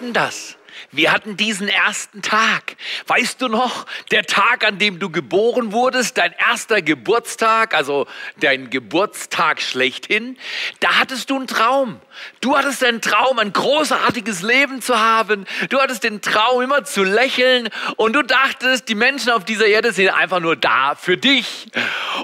werden das. Wir hatten diesen ersten Tag. Weißt du noch, der Tag, an dem du geboren wurdest, dein erster Geburtstag, also dein Geburtstag schlechthin, da hattest du einen Traum. Du hattest den Traum, ein großartiges Leben zu haben. Du hattest den Traum, immer zu lächeln. Und du dachtest, die Menschen auf dieser Erde sind einfach nur da für dich.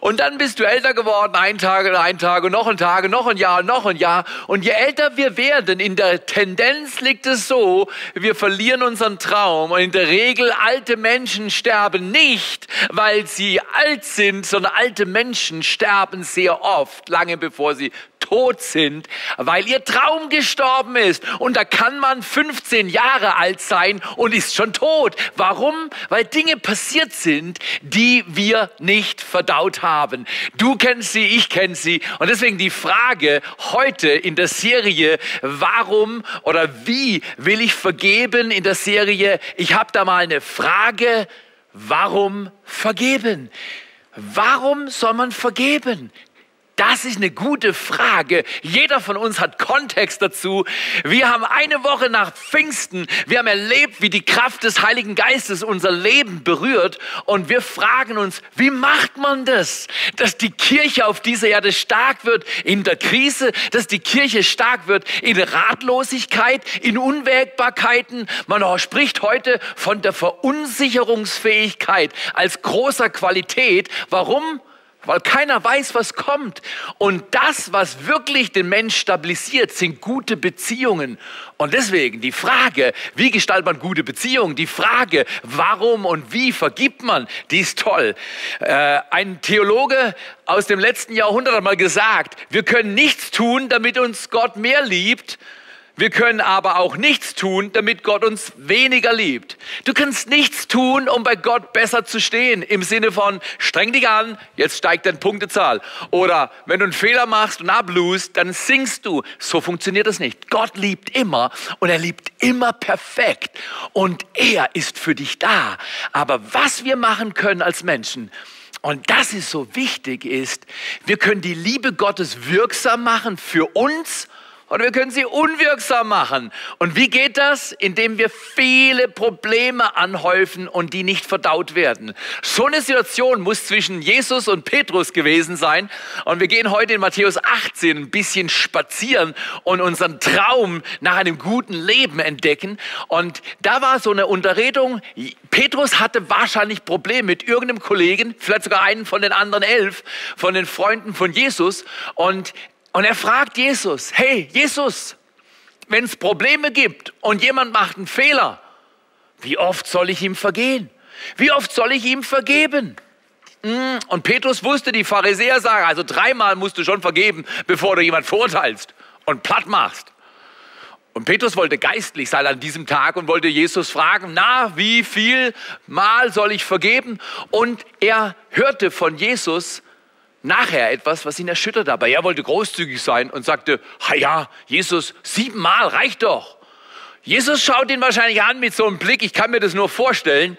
Und dann bist du älter geworden, ein Tag und ein Tag und noch ein Tag noch ein Jahr noch ein Jahr. Und je älter wir werden, in der Tendenz liegt es so, wir verlieren unseren Traum. Und in der Regel, alte Menschen sterben nicht, weil sie alt sind, sondern alte Menschen sterben sehr oft, lange bevor sie tot sind, weil ihr Traum gestorben ist. Und da kann man 15 Jahre alt sein und ist schon tot. Warum? Weil Dinge passiert sind, die wir nicht verdaut haben. Du kennst sie, ich kenne sie. Und deswegen die Frage heute in der Serie, warum oder wie will ich vergeben in der Serie? Ich habe da mal eine Frage, warum vergeben? Warum soll man vergeben? Das ist eine gute Frage. Jeder von uns hat Kontext dazu. Wir haben eine Woche nach Pfingsten, wir haben erlebt, wie die Kraft des Heiligen Geistes unser Leben berührt und wir fragen uns, wie macht man das, dass die Kirche auf dieser Erde stark wird in der Krise, dass die Kirche stark wird in Ratlosigkeit, in Unwägbarkeiten. Man spricht heute von der Verunsicherungsfähigkeit als großer Qualität. Warum? Weil keiner weiß, was kommt. Und das, was wirklich den Mensch stabilisiert, sind gute Beziehungen. Und deswegen die Frage, wie gestaltet man gute Beziehungen? Die Frage, warum und wie vergibt man, die ist toll. Äh, ein Theologe aus dem letzten Jahrhundert hat mal gesagt, wir können nichts tun, damit uns Gott mehr liebt, wir können aber auch nichts tun, damit Gott uns weniger liebt. Du kannst nichts tun, um bei Gott besser zu stehen. Im Sinne von, streng dich an, jetzt steigt deine Punktezahl. Oder wenn du einen Fehler machst und ablust, dann singst du. So funktioniert das nicht. Gott liebt immer und er liebt immer perfekt. Und er ist für dich da. Aber was wir machen können als Menschen, und das ist so wichtig ist, wir können die Liebe Gottes wirksam machen für uns und wir können sie unwirksam machen. Und wie geht das? Indem wir viele Probleme anhäufen und die nicht verdaut werden. So eine Situation muss zwischen Jesus und Petrus gewesen sein. Und wir gehen heute in Matthäus 18 ein bisschen spazieren und unseren Traum nach einem guten Leben entdecken. Und da war so eine Unterredung. Petrus hatte wahrscheinlich Probleme mit irgendeinem Kollegen, vielleicht sogar einen von den anderen elf, von den Freunden von Jesus. Und und er fragt Jesus, hey Jesus, wenn es Probleme gibt und jemand macht einen Fehler, wie oft soll ich ihm vergehen? Wie oft soll ich ihm vergeben? Mm, und Petrus wusste, die Pharisäer sagen, also dreimal musst du schon vergeben, bevor du jemand verurteilst und platt machst. Und Petrus wollte geistlich sein an diesem Tag und wollte Jesus fragen, na, wie viel Mal soll ich vergeben? Und er hörte von Jesus, nachher etwas, was ihn erschüttert Aber Er wollte großzügig sein und sagte, ja, Jesus, siebenmal reicht doch. Jesus schaut ihn wahrscheinlich an mit so einem Blick, ich kann mir das nur vorstellen.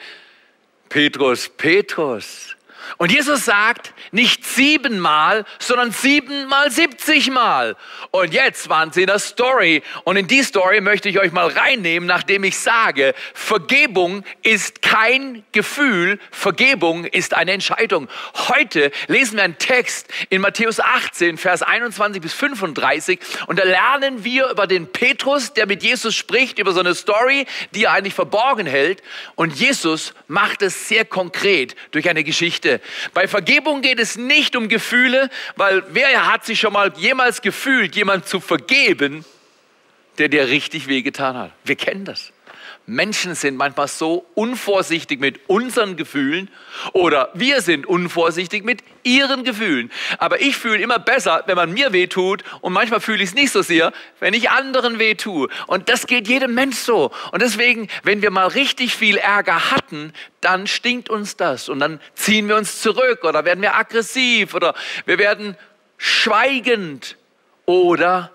Petrus, Petrus, und Jesus sagt nicht siebenmal, sondern siebenmal siebzigmal. Und jetzt waren sie in der Story. Und in die Story möchte ich euch mal reinnehmen, nachdem ich sage, Vergebung ist kein Gefühl, Vergebung ist eine Entscheidung. Heute lesen wir einen Text in Matthäus 18, Vers 21 bis 35. Und da lernen wir über den Petrus, der mit Jesus spricht, über so eine Story, die er eigentlich verborgen hält. Und Jesus macht es sehr konkret durch eine Geschichte. Bei Vergebung geht es nicht um Gefühle, weil wer hat sich schon mal jemals gefühlt, jemand zu vergeben, der dir richtig wehgetan hat? Wir kennen das. Menschen sind manchmal so unvorsichtig mit unseren Gefühlen oder wir sind unvorsichtig mit ihren Gefühlen. Aber ich fühle immer besser, wenn man mir weh tut und manchmal fühle ich es nicht so sehr, wenn ich anderen weh tue. Und das geht jedem Mensch so. Und deswegen, wenn wir mal richtig viel Ärger hatten, dann stinkt uns das und dann ziehen wir uns zurück oder werden wir aggressiv oder wir werden schweigend oder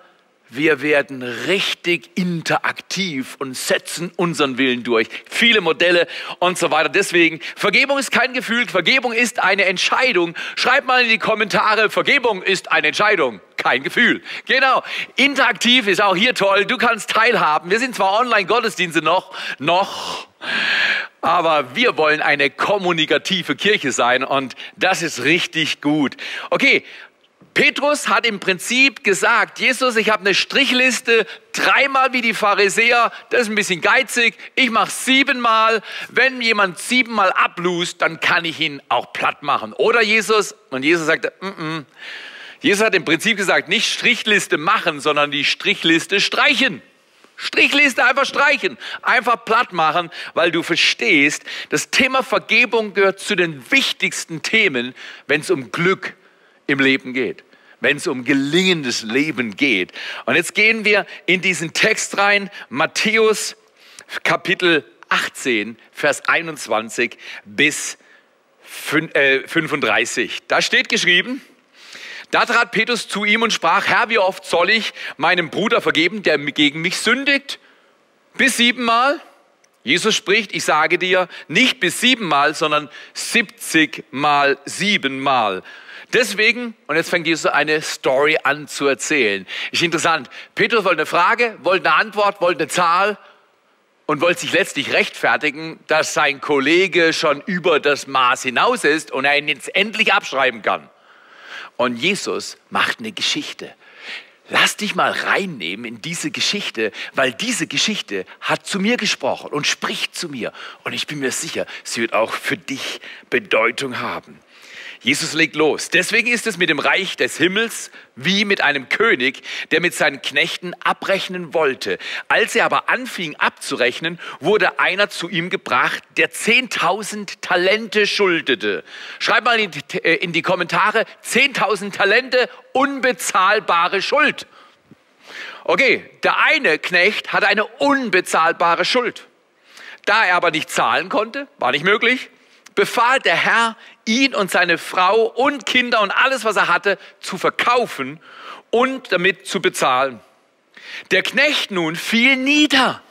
wir werden richtig interaktiv und setzen unseren Willen durch. Viele Modelle und so weiter. Deswegen, Vergebung ist kein Gefühl, Vergebung ist eine Entscheidung. Schreibt mal in die Kommentare, Vergebung ist eine Entscheidung. kein Gefühl. Genau. Interaktiv ist auch hier toll. Du kannst teilhaben. Wir sind zwar Online-Gottesdienste noch, noch, aber wir wollen eine kommunikative Kirche sein und das ist richtig gut. Okay, Petrus hat im Prinzip gesagt, Jesus, ich habe eine Strichliste, dreimal wie die Pharisäer, das ist ein bisschen geizig, ich mache siebenmal. Wenn jemand siebenmal ablust, dann kann ich ihn auch platt machen. Oder Jesus, und Jesus sagte, mm -mm. Jesus hat im Prinzip gesagt, nicht Strichliste machen, sondern die Strichliste streichen. Strichliste einfach streichen, einfach platt machen, weil du verstehst, das Thema Vergebung gehört zu den wichtigsten Themen, wenn es um Glück im Leben geht, wenn es um gelingendes Leben geht. Und jetzt gehen wir in diesen Text rein, Matthäus Kapitel 18, Vers 21 bis 35. Äh, da steht geschrieben, da trat Petrus zu ihm und sprach, Herr, wie oft soll ich meinem Bruder vergeben, der gegen mich sündigt? Bis siebenmal? Jesus spricht, ich sage dir, nicht bis siebenmal, sondern siebzigmal siebenmal. Deswegen, und jetzt fängt Jesus eine Story an zu erzählen. Ist interessant. Petrus wollte eine Frage, wollte eine Antwort, wollte eine Zahl und wollte sich letztlich rechtfertigen, dass sein Kollege schon über das Maß hinaus ist und er ihn jetzt endlich abschreiben kann. Und Jesus macht eine Geschichte. Lass dich mal reinnehmen in diese Geschichte, weil diese Geschichte hat zu mir gesprochen und spricht zu mir. Und ich bin mir sicher, sie wird auch für dich Bedeutung haben. Jesus legt los. Deswegen ist es mit dem Reich des Himmels wie mit einem König, der mit seinen Knechten abrechnen wollte. Als er aber anfing abzurechnen, wurde einer zu ihm gebracht, der 10.000 Talente schuldete. Schreib mal in die, äh, Kommentare, 10.000 Talente, unbezahlbare Schuld. Okay, der eine Knecht hatte eine unbezahlbare Schuld. Da er aber nicht zahlen konnte, war nicht möglich, befahl der Herr, ihn und seine Frau und Kinder und alles, was er hatte, zu verkaufen und damit zu bezahlen. Der Knecht nun fiel nieder.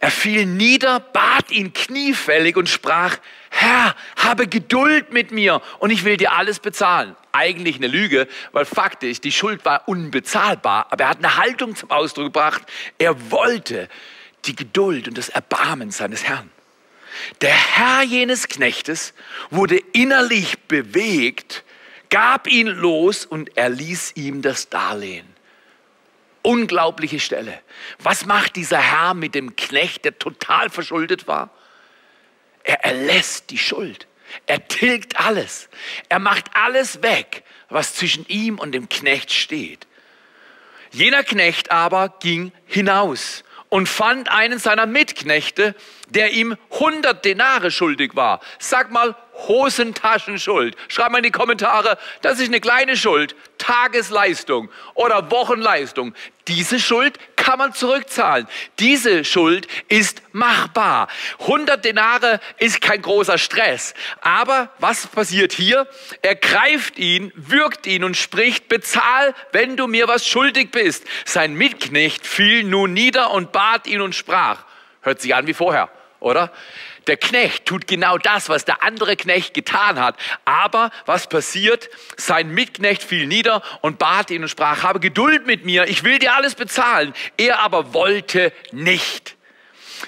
Er fiel nieder, bat ihn kniefällig und sprach, Herr, habe Geduld mit mir und ich will dir alles bezahlen. Eigentlich eine Lüge, weil faktisch die Schuld war unbezahlbar, aber er hat eine Haltung zum Ausdruck gebracht. Er wollte die Geduld und das Erbarmen seines Herrn. Der Herr jenes Knechtes wurde innerlich bewegt, gab ihn los und erließ ihm das Darlehen. Unglaubliche Stelle. Was macht dieser Herr mit dem Knecht, der total verschuldet war? Er erlässt die Schuld. Er tilgt alles. Er macht alles weg, was zwischen ihm und dem Knecht steht. Jener Knecht aber ging hinaus und fand einen seiner Mitknechte, der ihm 100 Denare schuldig war. Sag mal Hosentaschenschuld. Schreib mal in die Kommentare, das ist eine kleine Schuld, Tagesleistung oder Wochenleistung. Diese Schuld kann man zurückzahlen. Diese Schuld ist machbar. 100 Denare ist kein großer Stress. Aber was passiert hier? Er greift ihn, würgt ihn und spricht, bezahl, wenn du mir was schuldig bist. Sein Mitknecht fiel nun nieder und bat ihn und sprach. Hört sich an wie vorher oder? Der Knecht tut genau das, was der andere Knecht getan hat. Aber was passiert? Sein Mitknecht fiel nieder und bat ihn und sprach, habe Geduld mit mir, ich will dir alles bezahlen. Er aber wollte nicht,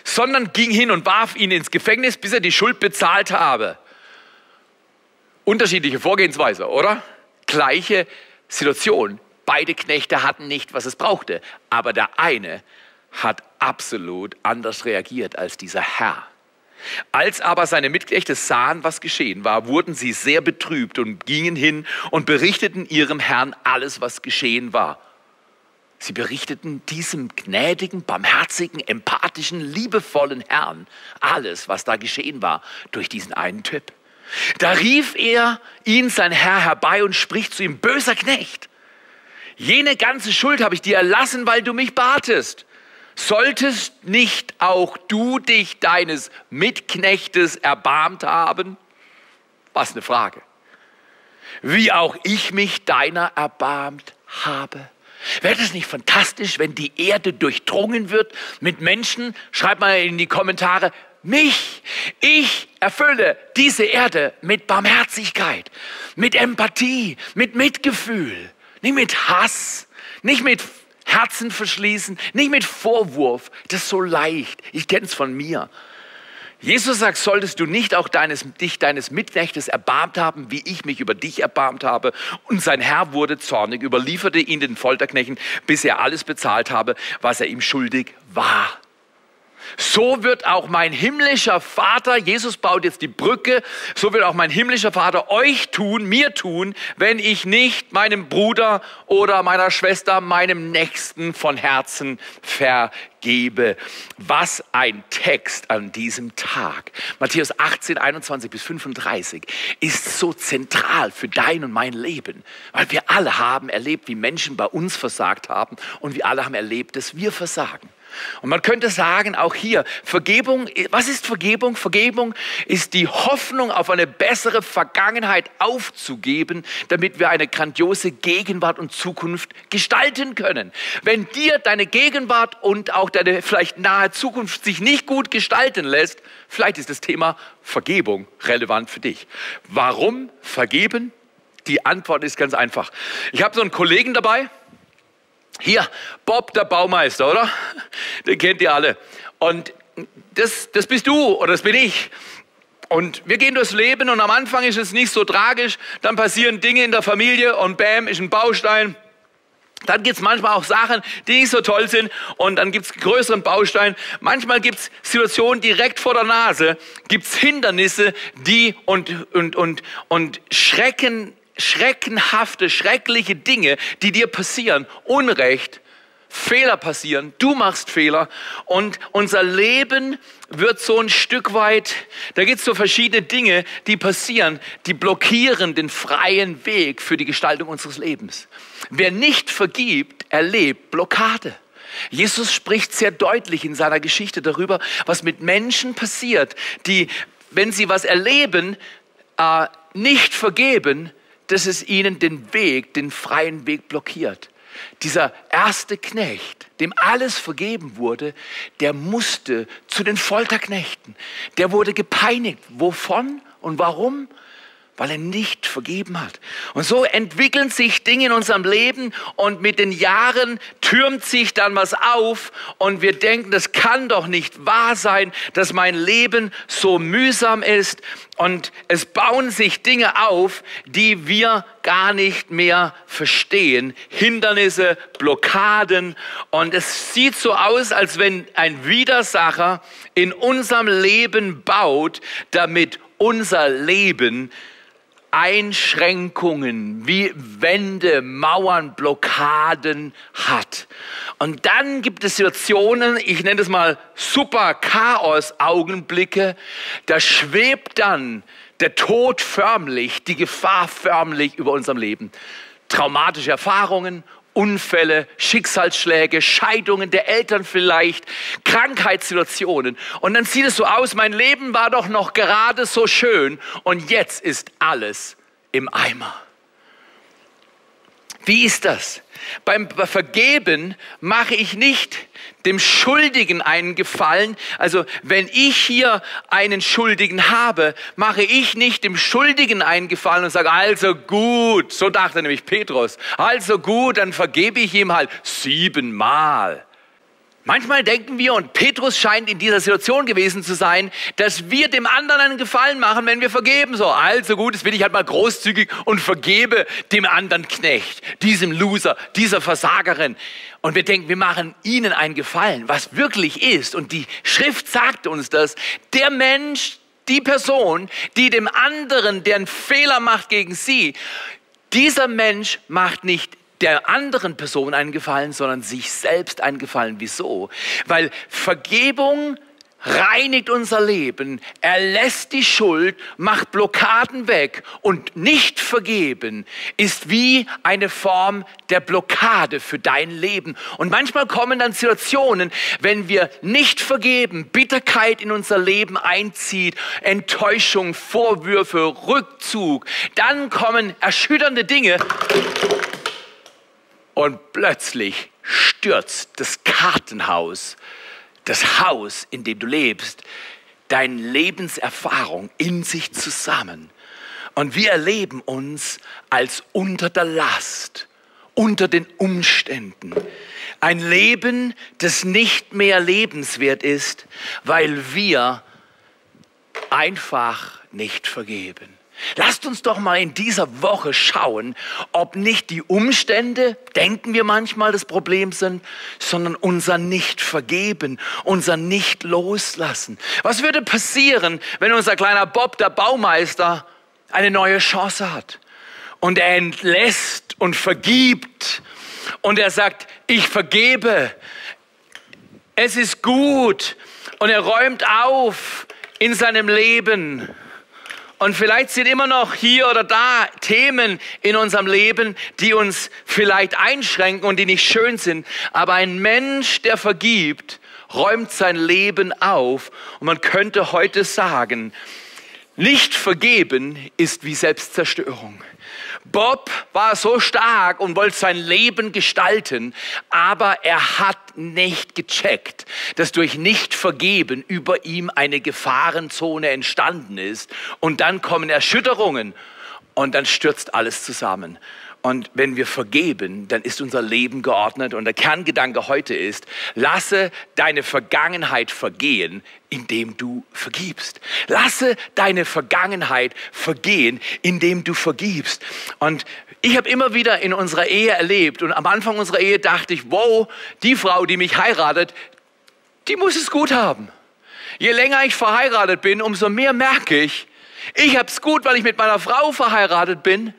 sondern ging hin und warf ihn ins Gefängnis, bis er die Schuld bezahlt habe. Unterschiedliche Vorgehensweise, oder? Gleiche Situation. Beide Knechte hatten nicht, was es brauchte. Aber der eine hat absolut anders reagiert als dieser Herr. Als aber seine Mitknechte sahen, was geschehen war, wurden sie sehr betrübt und gingen hin und berichteten ihrem Herrn alles, was geschehen war. Sie berichteten diesem gnädigen, barmherzigen, empathischen, liebevollen Herrn alles, was da geschehen war, durch diesen einen Typ. Da rief er ihn, sein Herr, herbei und spricht zu ihm, böser Knecht, jene ganze Schuld habe ich dir erlassen, weil du mich batest. Solltest nicht auch du dich deines Mitknechtes erbarmt haben? Was eine Frage. Wie auch ich mich deiner erbarmt habe. Wäre das nicht fantastisch, wenn die Erde durchdrungen wird mit Menschen? Schreibt mal in die Kommentare, mich, ich erfülle diese Erde mit Barmherzigkeit, mit Empathie, mit Mitgefühl. nicht mit Hass, nicht mit Herzen verschließen, nicht mit Vorwurf. Das ist so leicht. Ich kenne es von mir. Jesus sagt, solltest du nicht auch deines, dich deines Mitknechtes erbarmt haben, wie ich mich über dich erbarmt habe. Und sein Herr wurde zornig, überlieferte ihn den Folterknechten, bis er alles bezahlt habe, was er ihm schuldig war so wird auch mein himmlischer Vater, Jesus baut jetzt die Brücke, so wird auch mein himmlischer Vater euch tun, mir tun, wenn ich nicht meinem Bruder oder meiner Schwester, meinem Nächsten von Herzen vergebe. Was ein Text an diesem Tag. Matthäus 18, 21 bis 35 ist so zentral für dein und mein Leben, weil wir alle haben erlebt, wie Menschen bei uns versagt haben und wir alle haben erlebt, dass wir versagen. Und man könnte sagen, auch hier, Vergebung, was ist Vergebung? Vergebung ist die Hoffnung auf eine bessere Vergangenheit aufzugeben, damit wir eine grandiose Gegenwart und Zukunft gestalten können. Wenn dir deine Gegenwart und auch deine vielleicht nahe Zukunft sich nicht gut gestalten lässt, vielleicht ist das Thema Vergebung relevant für dich. Warum vergeben? Die Antwort ist ganz einfach. Ich habe so einen Kollegen dabei, hier, Bob, der Baumeister, oder? Den kennt ihr alle. Und das, das bist du oder das bin ich. Und wir gehen durchs Leben und am Anfang ist es nicht so tragisch. Dann passieren Dinge in der Familie und bam, ist ein Baustein. Dann gibt es manchmal auch Sachen, die nicht so toll sind und dann gibt es größeren Baustein. Manchmal gibt es Situationen direkt vor der Nase, gibt es Hindernisse, die und, und, und, und Schrecken schreckenhafte, schreckliche Dinge, die dir passieren, Unrecht, Fehler passieren, du machst Fehler und unser Leben wird so ein Stück weit, da gibt es so verschiedene Dinge, die passieren, die blockieren den freien Weg für die Gestaltung unseres Lebens. Wer nicht vergibt, erlebt Blockade. Jesus spricht sehr deutlich in seiner Geschichte darüber, was mit Menschen passiert, die, wenn sie was erleben, äh, nicht vergeben, dass es ihnen den Weg, den freien Weg blockiert. Dieser erste Knecht, dem alles vergeben wurde, der musste zu den Folterknechten. Der wurde gepeinigt. Wovon und warum? Weil er nicht vergeben hat. Und so entwickeln sich Dinge in unserem Leben und mit den Jahren türmt sich dann was auf und wir denken, das kann doch nicht wahr sein, dass mein Leben so mühsam ist und es bauen sich Dinge auf, die wir gar nicht mehr verstehen. Hindernisse, Blockaden und es sieht so aus, als wenn ein Widersacher in unserem Leben baut, damit unser Leben Einschränkungen wie Wände, Mauern, Blockaden hat. Und dann gibt es Situationen, ich nenne das mal super Chaos-Augenblicke, da schwebt dann der Tod förmlich, die Gefahr förmlich über unserem Leben. Traumatische Erfahrungen, Unfälle, Schicksalsschläge, Scheidungen der Eltern vielleicht, Krankheitssituationen. Und dann sieht es so aus, mein Leben war doch noch gerade so schön und jetzt ist alles im Eimer. Wie ist das? Beim Vergeben mache ich nicht dem Schuldigen einen Gefallen. Also wenn ich hier einen Schuldigen habe, mache ich nicht dem Schuldigen einen Gefallen und sage, also gut, so dachte nämlich Petrus, also gut, dann vergebe ich ihm halt siebenmal. Manchmal denken wir, und Petrus scheint in dieser Situation gewesen zu sein, dass wir dem anderen einen Gefallen machen, wenn wir vergeben. So, also gut, jetzt bin ich halt mal großzügig und vergebe dem anderen Knecht, diesem Loser, dieser Versagerin. Und wir denken, wir machen ihnen einen Gefallen, was wirklich ist. Und die Schrift sagt uns das. Der Mensch, die Person, die dem anderen, der einen Fehler macht gegen sie, dieser Mensch macht nicht der anderen Person einen Gefallen, sondern sich selbst einen Gefallen. Wieso? Weil Vergebung reinigt unser Leben, er lässt die Schuld, macht Blockaden weg und nicht vergeben ist wie eine Form der Blockade für dein Leben. Und manchmal kommen dann Situationen, wenn wir nicht vergeben, Bitterkeit in unser Leben einzieht, Enttäuschung, Vorwürfe, Rückzug, dann kommen erschütternde Dinge und plötzlich stürzt das Kartenhaus, das Haus, in dem du lebst, deine Lebenserfahrung in sich zusammen. Und wir erleben uns als unter der Last unter den Umständen. Ein Leben, das nicht mehr lebenswert ist, weil wir einfach nicht vergeben. Lasst uns doch mal in dieser Woche schauen, ob nicht die Umstände, denken wir manchmal, das Problem sind, sondern unser Nicht-Vergeben, unser Nicht-Loslassen. Was würde passieren, wenn unser kleiner Bob, der Baumeister, eine neue Chance hat? Und er entlässt und vergibt und er sagt, ich vergebe, es ist gut und er räumt auf in seinem Leben. Und vielleicht sind immer noch hier oder da Themen in unserem Leben, die uns vielleicht einschränken und die nicht schön sind. Aber ein Mensch, der vergibt, räumt sein Leben auf. Und man könnte heute sagen, nicht vergeben ist wie Selbstzerstörung. Bob war so stark und wollte sein Leben gestalten, aber er hat nicht gecheckt, dass durch Nicht-Vergeben über ihm eine Gefahrenzone entstanden ist. Und dann kommen Erschütterungen und dann stürzt alles zusammen. Und wenn wir vergeben, dann ist unser Leben geordnet. Und der Kerngedanke heute ist, lasse deine Vergangenheit vergehen, indem du vergibst. Lasse deine Vergangenheit vergehen, indem du vergibst. Und ich habe immer wieder in unserer Ehe erlebt und am Anfang unserer Ehe dachte ich, wow, die Frau, die mich heiratet, die muss es gut haben. Je länger ich verheiratet bin, umso mehr merke ich, ich habe es gut, weil ich mit meiner Frau verheiratet bin.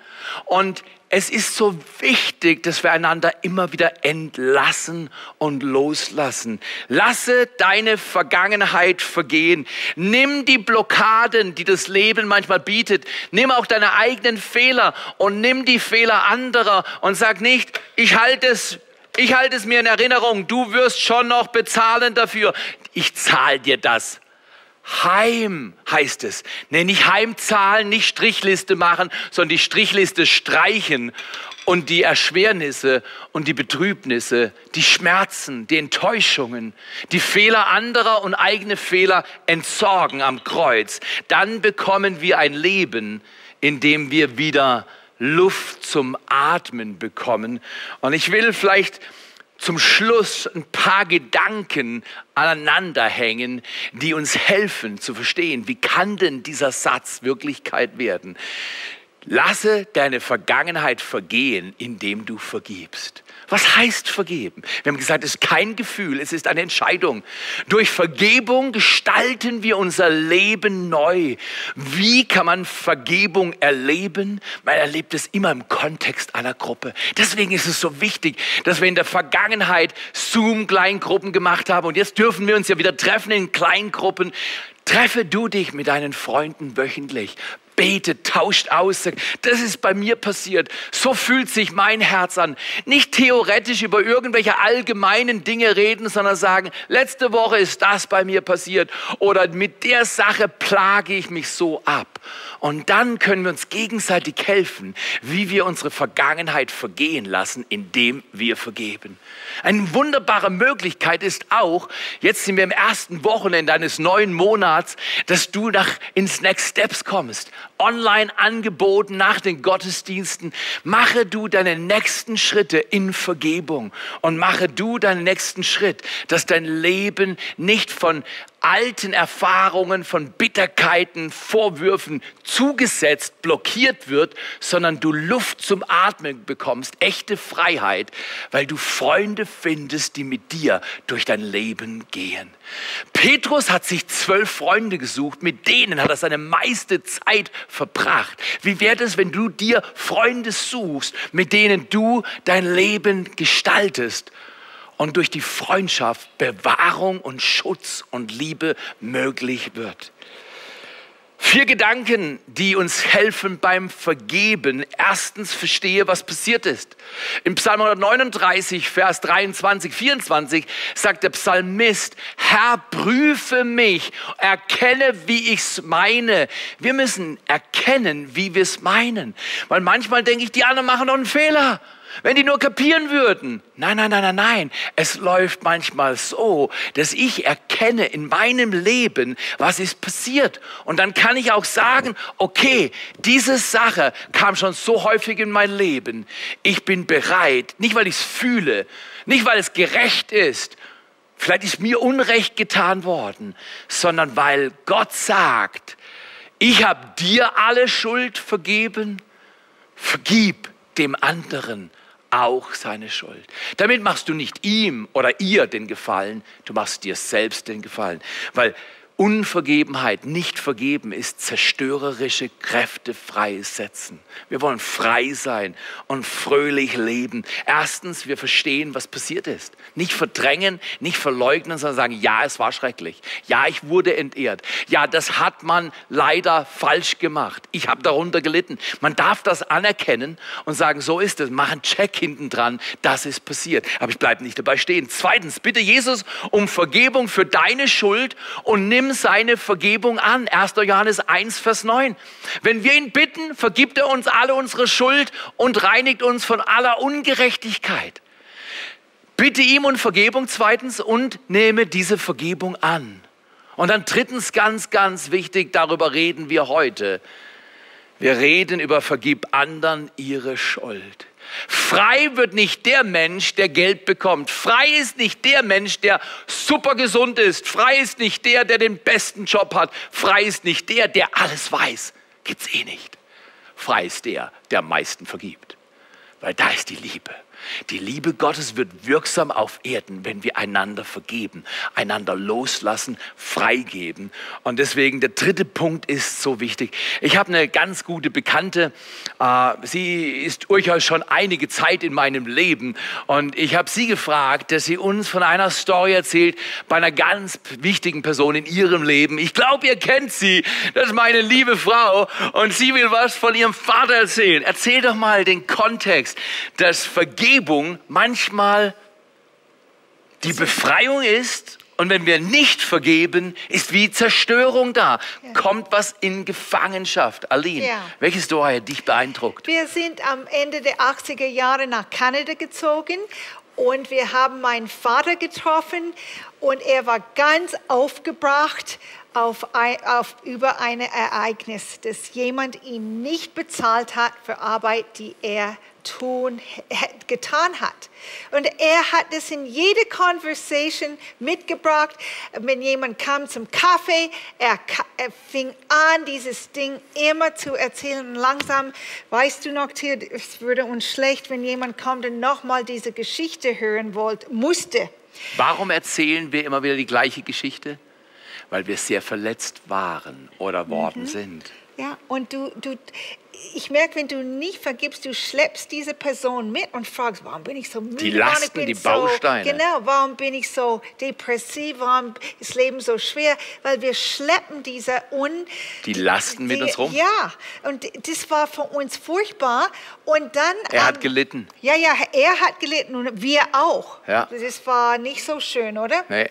Und es ist so wichtig, dass wir einander immer wieder entlassen und loslassen. Lasse deine Vergangenheit vergehen. Nimm die Blockaden, die das Leben manchmal bietet. Nimm auch deine eigenen Fehler und nimm die Fehler anderer und sag nicht, ich halte es ich halte es mir in Erinnerung, du wirst schon noch bezahlen dafür. Ich zahle dir das. Heim heißt es. Nee, nicht Heimzahlen, nicht Strichliste machen, sondern die Strichliste streichen und die Erschwernisse und die Betrübnisse, die Schmerzen, die Enttäuschungen, die Fehler anderer und eigene Fehler entsorgen am Kreuz. Dann bekommen wir ein Leben, in dem wir wieder Luft zum Atmen bekommen. Und ich will vielleicht zum Schluss ein paar Gedanken aneinanderhängen, die uns helfen zu verstehen, wie kann denn dieser Satz Wirklichkeit werden. Lasse deine Vergangenheit vergehen, indem du vergibst. Was heißt vergeben? Wir haben gesagt, es ist kein Gefühl, es ist eine Entscheidung. Durch Vergebung gestalten wir unser Leben neu. Wie kann man Vergebung erleben? Man erlebt es immer im Kontext einer Gruppe. Deswegen ist es so wichtig, dass wir in der Vergangenheit Zoom-Kleingruppen gemacht haben und jetzt dürfen wir uns ja wieder treffen in Kleingruppen. Treffe du dich mit deinen Freunden wöchentlich betet, tauscht aus, sagt, das ist bei mir passiert. So fühlt sich mein Herz an. Nicht theoretisch über irgendwelche allgemeinen Dinge reden, sondern sagen, letzte Woche ist das bei mir passiert oder mit der Sache plage ich mich so ab. Und dann können wir uns gegenseitig helfen, wie wir unsere Vergangenheit vergehen lassen, indem wir vergeben. Eine wunderbare Möglichkeit ist auch, jetzt sind wir im ersten Wochenende eines neuen Monats, dass du nach, ins Next Steps kommst. Online angeboten nach den Gottesdiensten. Mache du deine nächsten Schritte in Vergebung und mache du deinen nächsten Schritt, dass dein Leben nicht von alten Erfahrungen, von Bitterkeiten, Vorwürfen zugesetzt, blockiert wird, sondern du Luft zum Atmen bekommst, echte Freiheit, weil du Freunde findest, die mit dir durch dein Leben gehen. Petrus hat sich zwölf Freunde gesucht, mit denen hat er seine meiste Zeit verbracht. Wie wäre es, wenn du dir Freunde suchst, mit denen du dein Leben gestaltest? und durch die Freundschaft Bewahrung und Schutz und Liebe möglich wird. Vier Gedanken, die uns helfen beim Vergeben. Erstens, verstehe, was passiert ist. Im Psalm 139, Vers 23, 24 sagt der Psalmist, Herr, prüfe mich, erkenne, wie ich es meine. Wir müssen erkennen, wie wir es meinen. Weil manchmal denke ich, die anderen machen doch einen Fehler. Wenn die nur kapieren würden. Nein, nein, nein, nein, nein. Es läuft manchmal so, dass ich erkenne in meinem Leben, was ist passiert. Und dann kann ich auch sagen, okay, diese Sache kam schon so häufig in mein Leben. Ich bin bereit, nicht weil ich es fühle, nicht weil es gerecht ist, vielleicht ist mir Unrecht getan worden, sondern weil Gott sagt, ich habe dir alle Schuld vergeben, vergib dem anderen auch seine Schuld. Damit machst du nicht ihm oder ihr den Gefallen, du machst dir selbst den Gefallen. Weil Unvergebenheit, nicht vergeben ist zerstörerische Kräfte freisetzen. Wir wollen frei sein und fröhlich leben. Erstens, wir verstehen, was passiert ist. Nicht verdrängen, nicht verleugnen, sondern sagen, ja, es war schrecklich. Ja, ich wurde entehrt. Ja, das hat man leider falsch gemacht. Ich habe darunter gelitten. Man darf das anerkennen und sagen, so ist es. Mach einen Check hinten dran, das ist passiert. Aber ich bleibe nicht dabei stehen. Zweitens, bitte Jesus um Vergebung für deine Schuld und nimm seine Vergebung an. 1. Johannes 1, Vers 9. Wenn wir ihn bitten, vergibt er uns alle unsere Schuld und reinigt uns von aller Ungerechtigkeit. Bitte ihm um Vergebung zweitens und nehme diese Vergebung an. Und dann drittens ganz, ganz wichtig, darüber reden wir heute. Wir reden über Vergib anderen ihre Schuld. Frei wird nicht der Mensch, der Geld bekommt. Frei ist nicht der Mensch, der super gesund ist. Frei ist nicht der, der den besten Job hat. Frei ist nicht der, der alles weiß. Gibt's eh nicht. Frei ist der, der am meisten vergibt. Weil da ist die Liebe. Die Liebe Gottes wird wirksam auf Erden, wenn wir einander vergeben, einander loslassen, freigeben. Und deswegen der dritte Punkt ist so wichtig. Ich habe eine ganz gute Bekannte. Äh, sie ist durchaus schon einige Zeit in meinem Leben. Und ich habe sie gefragt, dass sie uns von einer Story erzählt bei einer ganz wichtigen Person in ihrem Leben. Ich glaube, ihr kennt sie. Das ist meine liebe Frau. Und sie will was von ihrem Vater erzählen. Erzähl doch mal den Kontext, das Vergeben Vergebung manchmal die Befreiung ist und wenn wir nicht vergeben, ist wie Zerstörung da. Ja. Kommt was in Gefangenschaft. Aline, ja. welche Story hat dich beeindruckt? Wir sind am Ende der 80er Jahre nach Kanada gezogen und wir haben meinen Vater getroffen und er war ganz aufgebracht auf, ein, auf, über ein Ereignis, dass jemand ihn nicht bezahlt hat für Arbeit, die er tun, getan hat. Und er hat das in jede Conversation mitgebracht. Wenn jemand kam zum Kaffee, er, er fing an, dieses Ding immer zu erzählen. Langsam, weißt du noch, es würde uns schlecht, wenn jemand kommt und nochmal diese Geschichte hören wollte, musste. Warum erzählen wir immer wieder die gleiche Geschichte? Weil wir sehr verletzt waren oder worden mhm. sind. Ja, und du, du, ich merke, wenn du nicht vergibst, du schleppst diese Person mit und fragst, warum bin ich so müde? Die Lasten, die Bausteine. So, genau, warum bin ich so depressiv? Warum ist das Leben so schwer? Weil wir schleppen diese Un... Die Lasten die, mit uns rum? Ja, und das war für uns furchtbar. Und dann... Er ähm, hat gelitten. Ja, ja, er hat gelitten und wir auch. Ja. Das war nicht so schön, oder? Nee.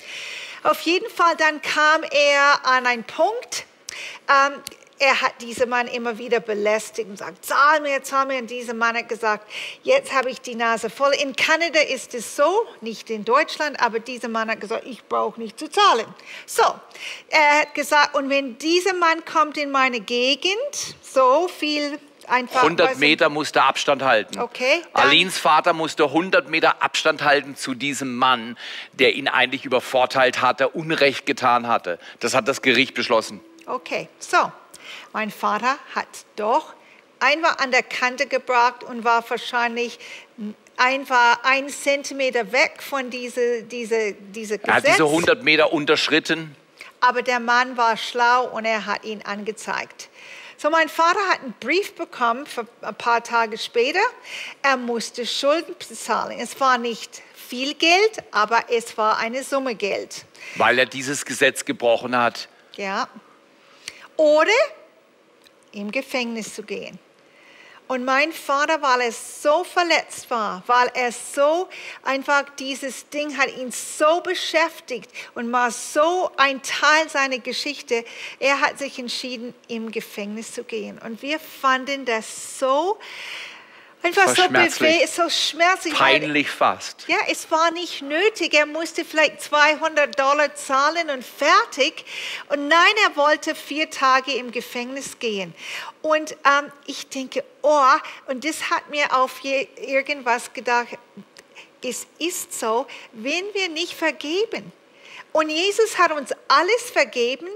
Auf jeden Fall, dann kam er an einen Punkt, ähm, er hat diesen Mann immer wieder belästigt und sagt, zahl mir, zahl mir. Und dieser Mann hat gesagt, jetzt habe ich die Nase voll. In Kanada ist es so, nicht in Deutschland, aber dieser Mann hat gesagt, ich brauche nicht zu zahlen. So, er hat gesagt, und wenn dieser Mann kommt in meine Gegend, so viel Einfach, 100 Meter musste Abstand halten. Okay. Alins Vater musste 100 Meter Abstand halten zu diesem Mann, der ihn eigentlich übervorteilt hatte, Unrecht getan hatte. Das hat das Gericht beschlossen. Okay, so. Mein Vater hat doch einmal an der Kante gebracht und war wahrscheinlich einfach ein Zentimeter weg von diese, diese, diese Gesetz. Er hat diese 100 Meter unterschritten. Aber der Mann war schlau und er hat ihn angezeigt. So, mein Vater hat einen Brief bekommen für ein paar Tage später. Er musste Schulden bezahlen. Es war nicht viel Geld, aber es war eine Summe Geld. Weil er dieses Gesetz gebrochen hat. Ja. Oder im Gefängnis zu gehen. Und mein Vater, weil er so verletzt war, weil er so einfach dieses Ding hat ihn so beschäftigt und war so ein Teil seiner Geschichte, er hat sich entschieden, im Gefängnis zu gehen. Und wir fanden das so Einfach war so, schmerzlich. bewe- so schmerzlich. Peinlich fast. Ja, es war nicht nötig. Er musste vielleicht 200 Dollar zahlen und fertig. Und nein, er wollte vier Tage im Gefängnis gehen. Und ähm, ich denke, oh, und das hat mir auf irgendwas gedacht. Es ist so, wenn wir nicht vergeben. Und Jesus hat uns alles vergeben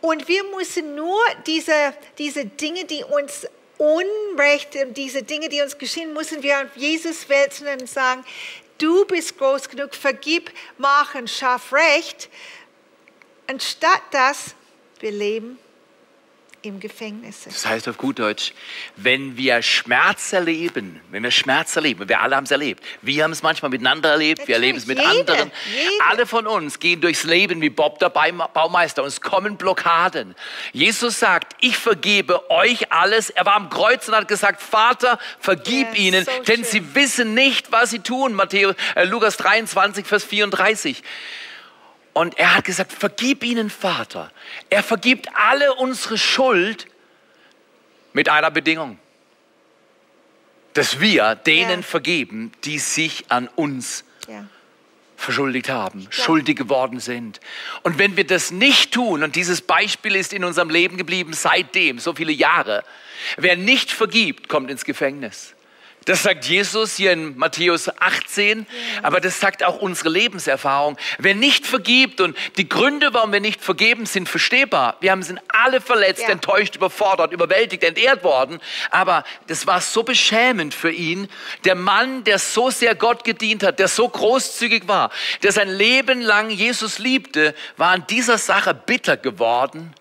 und wir müssen nur diese, diese Dinge, die uns Unrecht, diese Dinge, die uns geschehen, müssen wir auf Jesus wälzen und sagen, du bist groß genug, vergib, mach und schaff Recht. Anstatt das, wir leben im Gefängnis. Das heißt auf gut Deutsch, wenn wir Schmerz erleben, wenn wir Schmerz erleben, wir alle haben es erlebt, wir haben es manchmal miteinander erlebt, wir erleben es mit Natürlich, jeder, anderen. jeder. Alle von uns gehen durchs Leben wie Bob der Baum- Baumeister und es kommen Blockaden. Jesus sagt, ich vergebe euch alles. Er war am Kreuz und hat gesagt, Vater, vergib Ja, ihnen, so denn schön. sie wissen nicht, was sie tun. Matthäus, äh, Lukas 23, Vers 34. Und er hat gesagt, vergib ihnen, Vater. Er vergibt alle unsere Schuld mit einer Bedingung. Dass wir denen Ja. vergeben, die sich an uns Ja. verschuldigt haben, schuldig geworden sind. Und wenn wir das nicht tun, und dieses Beispiel ist in unserem Leben geblieben seitdem, so viele Jahre, wer nicht vergibt, kommt ins Gefängnis. Das sagt Jesus hier in Matthäus 18, aber das sagt auch unsere Lebenserfahrung. Wer nicht vergibt und die Gründe, warum wir nicht vergeben, sind verstehbar. Wir haben sind alle verletzt, Ja. enttäuscht, überfordert, überwältigt, entehrt worden. Aber das war so beschämend für ihn. Der Mann, der so sehr Gott gedient hat, der so großzügig war, der sein Leben lang Jesus liebte, war an dieser Sache bitter geworden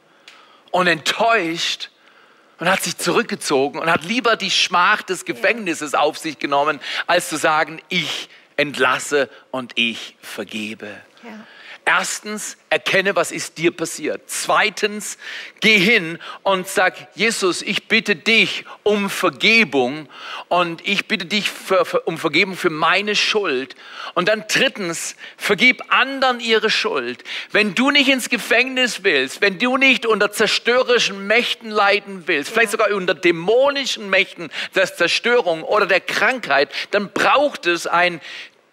und enttäuscht und hat sich zurückgezogen und hat lieber die Schmach des Gefängnisses auf sich genommen, als zu sagen, ich entlasse und ich vergebe. Ja. Erstens, erkenne, was ist dir passiert. Zweitens, geh hin und sag, Jesus, ich bitte dich um Vergebung und ich bitte dich für, für, um Vergebung für meine Schuld. Und dann drittens, vergib anderen ihre Schuld. Wenn du nicht ins Gefängnis willst, wenn du nicht unter zerstörerischen Mächten leiden willst, vielleicht sogar unter dämonischen Mächten der Zerstörung oder der Krankheit, dann braucht es ein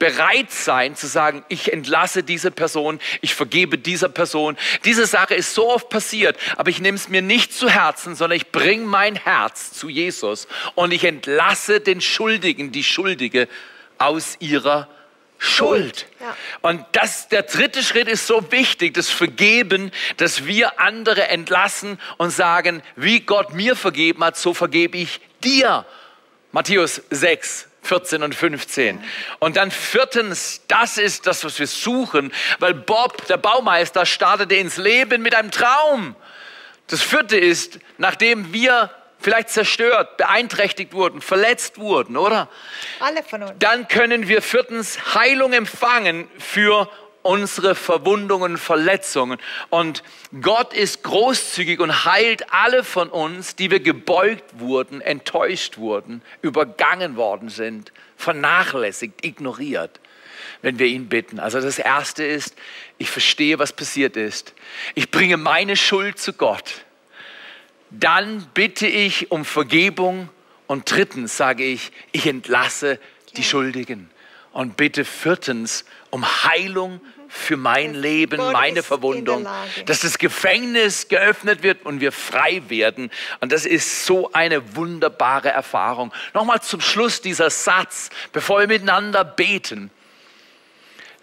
bereit sein zu sagen, ich entlasse diese Person, ich vergebe dieser Person. Diese Sache ist so oft passiert, aber ich nehme es mir nicht zu Herzen, sondern ich bringe mein Herz zu Jesus und ich entlasse den Schuldigen, die Schuldige aus ihrer Schuld. Ja. Und das, der dritte Schritt ist so wichtig, das Vergeben, dass wir andere entlassen und sagen, wie Gott mir vergeben hat, so vergebe ich dir. Matthäus 6, 14 und 15. Und dann viertens, das ist das, was wir suchen, weil Bob, der Baumeister, startete ins Leben mit einem Traum. Das vierte ist, nachdem wir vielleicht zerstört, beeinträchtigt wurden, verletzt wurden, oder? Alle von uns. Dann können wir viertens Heilung empfangen für unsere Verwundungen, Verletzungen. Und Gott ist großzügig und heilt alle von uns, die wir gebeugt wurden, enttäuscht wurden, übergangen worden sind, vernachlässigt, ignoriert, wenn wir ihn bitten. Also das Erste ist, ich verstehe, was passiert ist. Ich bringe meine Schuld zu Gott. Dann bitte ich um Vergebung. Und drittens sage ich, ich entlasse die Schuldigen. Und bitte viertens um Heilung für mein Leben, Gott meine Verwundung. Dass das Gefängnis geöffnet wird und wir frei werden. Und das ist so eine wunderbare Erfahrung. Nochmal zum Schluss dieser Satz, bevor wir miteinander beten.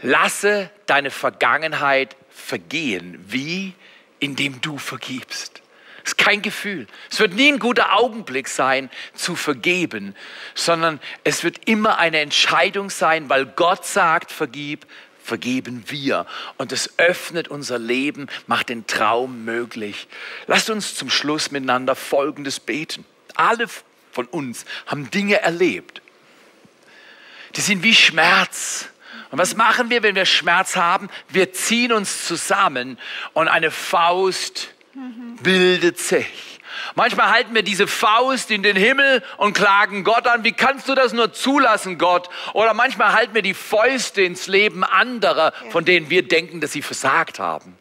Lasse deine Vergangenheit vergehen. Wie? Indem du vergibst. Es ist kein Gefühl. Es wird nie ein guter Augenblick sein, zu vergeben, sondern es wird immer eine Entscheidung sein, weil Gott sagt, vergib, vergeben wir. Und es öffnet unser Leben, macht den Traum möglich. Lasst uns zum Schluss miteinander Folgendes beten. Alle von uns haben Dinge erlebt. Die sind wie Schmerz. Und was machen wir, wenn wir Schmerz haben? Wir ziehen uns zusammen und eine Faust bildet sich. Manchmal halten wir diese Faust in den Himmel und klagen Gott an, wie kannst du das nur zulassen, Gott? Oder manchmal halten wir die Fäuste ins Leben anderer, von denen wir denken, dass sie versagt haben.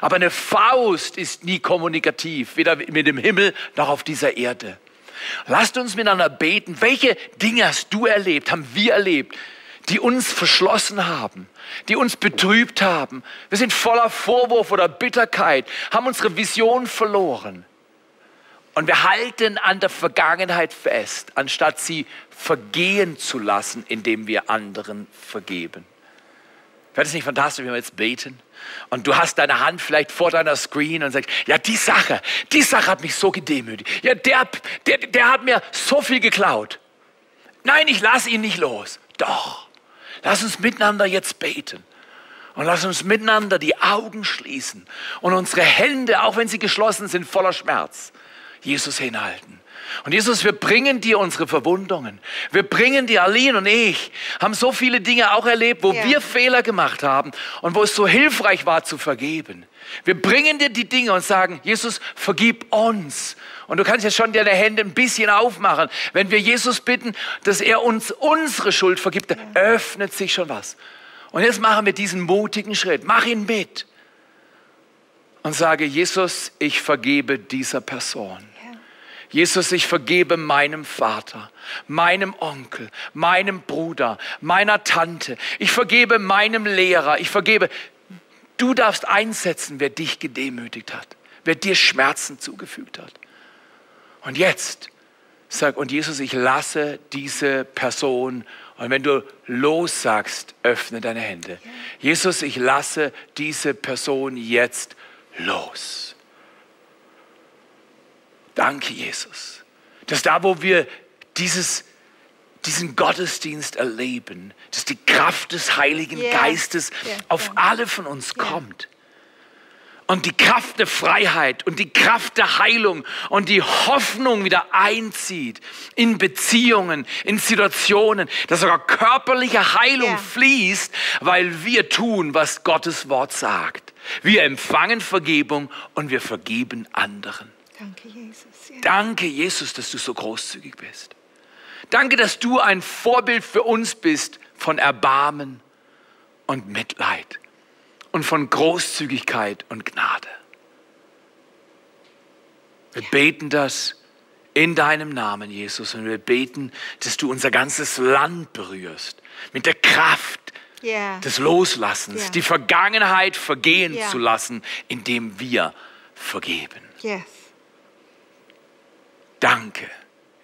Aber eine Faust ist nie kommunikativ, weder mit dem Himmel noch auf dieser Erde. Lasst uns miteinander beten. Welche Dinge hast du erlebt, haben wir erlebt, die uns verschlossen haben, die uns betrübt haben? Wir sind voller Vorwurf oder Bitterkeit, haben unsere Vision verloren. Und wir halten an der Vergangenheit fest, anstatt sie vergehen zu lassen, indem wir anderen vergeben. Wäre das nicht fantastisch, wenn wir jetzt beten? Und du hast deine Hand vielleicht vor deiner Screen und sagst, ja, die Sache, die Sache hat mich so gedemütigt. Ja, der, der, der hat mir so viel geklaut. Nein, ich lasse ihn nicht los. Doch, lass uns miteinander jetzt beten. Und lass uns miteinander die Augen schließen und unsere Hände, auch wenn sie geschlossen sind, voller Schmerz, Jesus hinhalten. Und Jesus, wir bringen dir unsere Verwundungen. Wir bringen dir, Aline und ich, haben so viele Dinge auch erlebt, wo ja. wir Fehler gemacht haben und wo es so hilfreich war zu vergeben. Wir bringen dir die Dinge und sagen, Jesus, vergib uns. Und du kannst jetzt schon deine Hände ein bisschen aufmachen. Wenn wir Jesus bitten, dass er uns unsere Schuld vergibt, dann öffnet sich schon was. Und jetzt machen wir diesen mutigen Schritt. Mach ihn mit. Und sage, Jesus, ich vergebe dieser Person. Jesus, ich vergebe meinem Vater, meinem Onkel, meinem Bruder, meiner Tante. Ich vergebe meinem Lehrer. Ich vergebe. Du darfst einsetzen, wer dich gedemütigt hat, wer dir Schmerzen zugefügt hat. Und jetzt sag, und Jesus, ich lasse diese Person. Und wenn du los sagst, öffne deine Hände. Jesus, ich lasse diese Person jetzt los. Danke, Jesus. Dass da, wo wir dieses, diesen Gottesdienst erleben, dass die Kraft des Heiligen yeah. Geistes yeah. auf alle von uns yeah. kommt. Und die Kraft der Freiheit und die Kraft der Heilung und die Hoffnung wieder einzieht in Beziehungen, in Situationen, dass sogar körperliche Heilung fließt, weil wir tun, was Gottes Wort sagt. Wir empfangen Vergebung und wir vergeben anderen. Danke, Jesus. Ja. Danke, Jesus, dass du so großzügig bist. Danke, dass du ein Vorbild für uns bist von Erbarmen und Mitleid und von Großzügigkeit und Gnade. Wir beten das in deinem Namen, Jesus, und wir beten, dass du unser ganzes Land berührst mit der Kraft yeah. des Loslassens, yeah. die Vergangenheit vergehen yeah. zu lassen, indem wir vergeben. Yes. Danke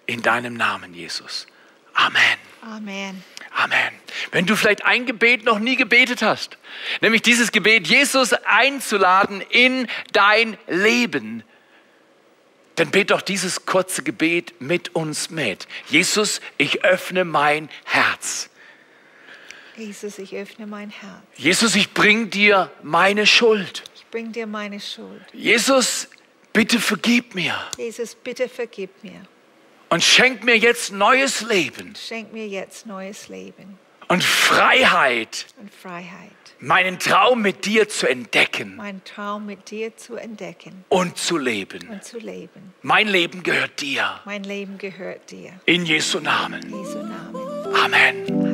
in deinem Namen, Jesus. Amen. Amen. Amen. Wenn du vielleicht ein Gebet noch nie gebetet hast, nämlich dieses Gebet, Jesus einzuladen in dein Leben, dann bet doch dieses kurze Gebet mit uns mit. Jesus, ich öffne mein Herz. Jesus, ich öffne mein Herz. Jesus, ich bring dir meine Schuld. Ich bring dir meine Schuld. Jesus, Bitte vergib mir. Jesus, bitte vergib mir. Und schenk mir jetzt neues Leben. Schenk mir jetzt neues Leben. Und Freiheit. Und Freiheit. Meinen Traum mit dir zu entdecken. Meinen Traum mit dir zu entdecken. Und zu leben. Und zu leben. Mein Leben gehört dir. Mein Leben gehört dir. In Jesu Namen. In Jesu Namen. Amen.